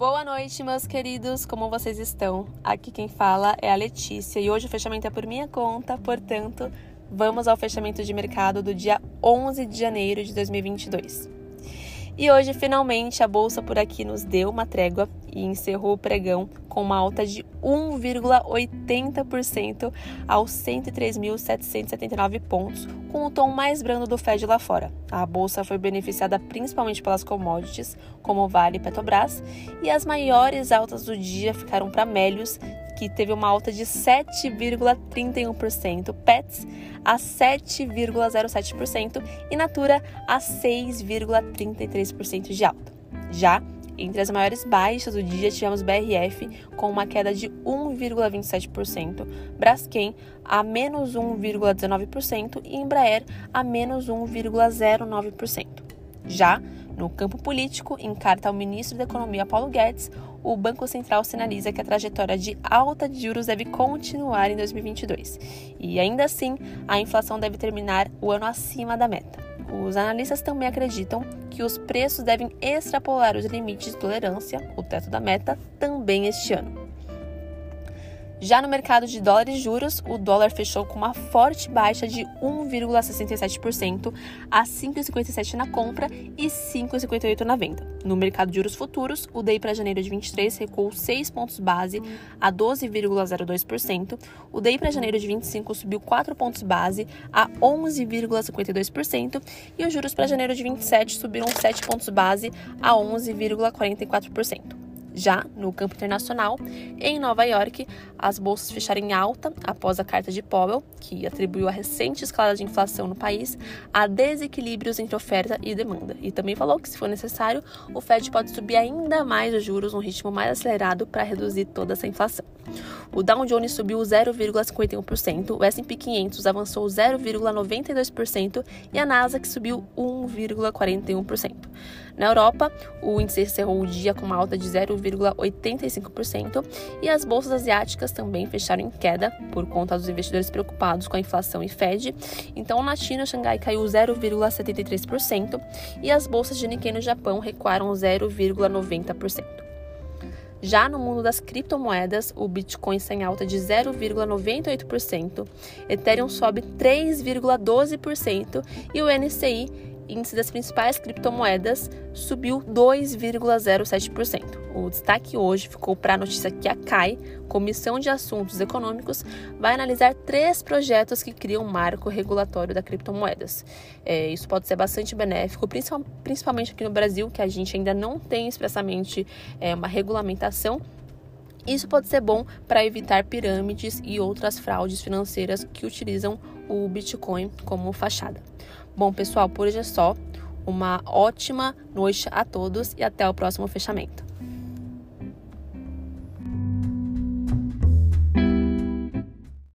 Boa noite, meus queridos, como vocês estão? Aqui quem fala é a Letícia e hoje o fechamento é por minha conta, portanto, vamos ao fechamento de mercado do dia 11 de janeiro de 2022. E hoje, finalmente, a bolsa por aqui nos deu uma trégua e encerrou o pregão com uma alta de 1,80% aos 103.779 pontos, com o tom mais brando do Fed lá fora. A bolsa foi beneficiada principalmente pelas commodities, como Vale e Petrobras, e as maiores altas do dia ficaram para Melios, que teve uma alta de 7,31%, Pets a 7,07% e Natura a 6,33% de alta. Já entre as maiores baixas do dia tivemos BRF com uma queda de 1,27%, Braskem a menos 1,19% e Embraer a menos 1,09%. Já no campo político, em carta ao ministro da Economia Paulo Guedes, o Banco Central sinaliza que a trajetória de alta de juros deve continuar em 2022 e, ainda assim, a inflação deve terminar o ano acima da meta. Os analistas também acreditam que os preços devem extrapolar os limites de tolerância, o teto da meta, também este ano. Já no mercado de dólares e juros, o dólar fechou com uma forte baixa de 1,67% a 5,57 na compra e 5,58 na venda. No mercado de juros futuros, o DI para janeiro de 23 recuou 6 pontos base a 12,02%, o DI para janeiro de 25 subiu 4 pontos base a 11,52% e os juros para janeiro de 27 subiram 7 pontos base a 11,44%. Já no campo internacional, em Nova York, as bolsas fecharam em alta após a carta de Powell, que atribuiu a recente escalada de inflação no país a desequilíbrios entre oferta e demanda. E também falou que, se for necessário, o Fed pode subir ainda mais os juros num ritmo mais acelerado para reduzir toda essa inflação. O Dow Jones subiu 0,51%, o S&P 500 avançou 0,92% e a Nasdaq subiu 1,41%. Na Europa, o índice encerrou o dia com uma alta de 0,85% e as bolsas asiáticas também fecharam em queda por conta dos investidores preocupados com a inflação e Fed. Então, na China, Xangai caiu 0,73% e as bolsas de Nikkei no Japão recuaram 0,90%. Já no mundo das criptomoedas, o Bitcoin está em alta de 0,98%, Ethereum sobe 3,12% e o NCI índice das principais criptomoedas subiu 2,07%. O destaque hoje ficou para a notícia que a CAI, Comissão de Assuntos Econômicos, vai analisar três projetos que criam um marco regulatório da criptomoedas. É, isso pode ser bastante benéfico, principalmente aqui no Brasil, que a gente ainda não tem expressamente é, uma regulamentação isso pode ser bom para evitar pirâmides e outras fraudes financeiras que utilizam o Bitcoin como fachada. Bom, pessoal, por hoje é só. Uma ótima noite a todos e até o próximo fechamento.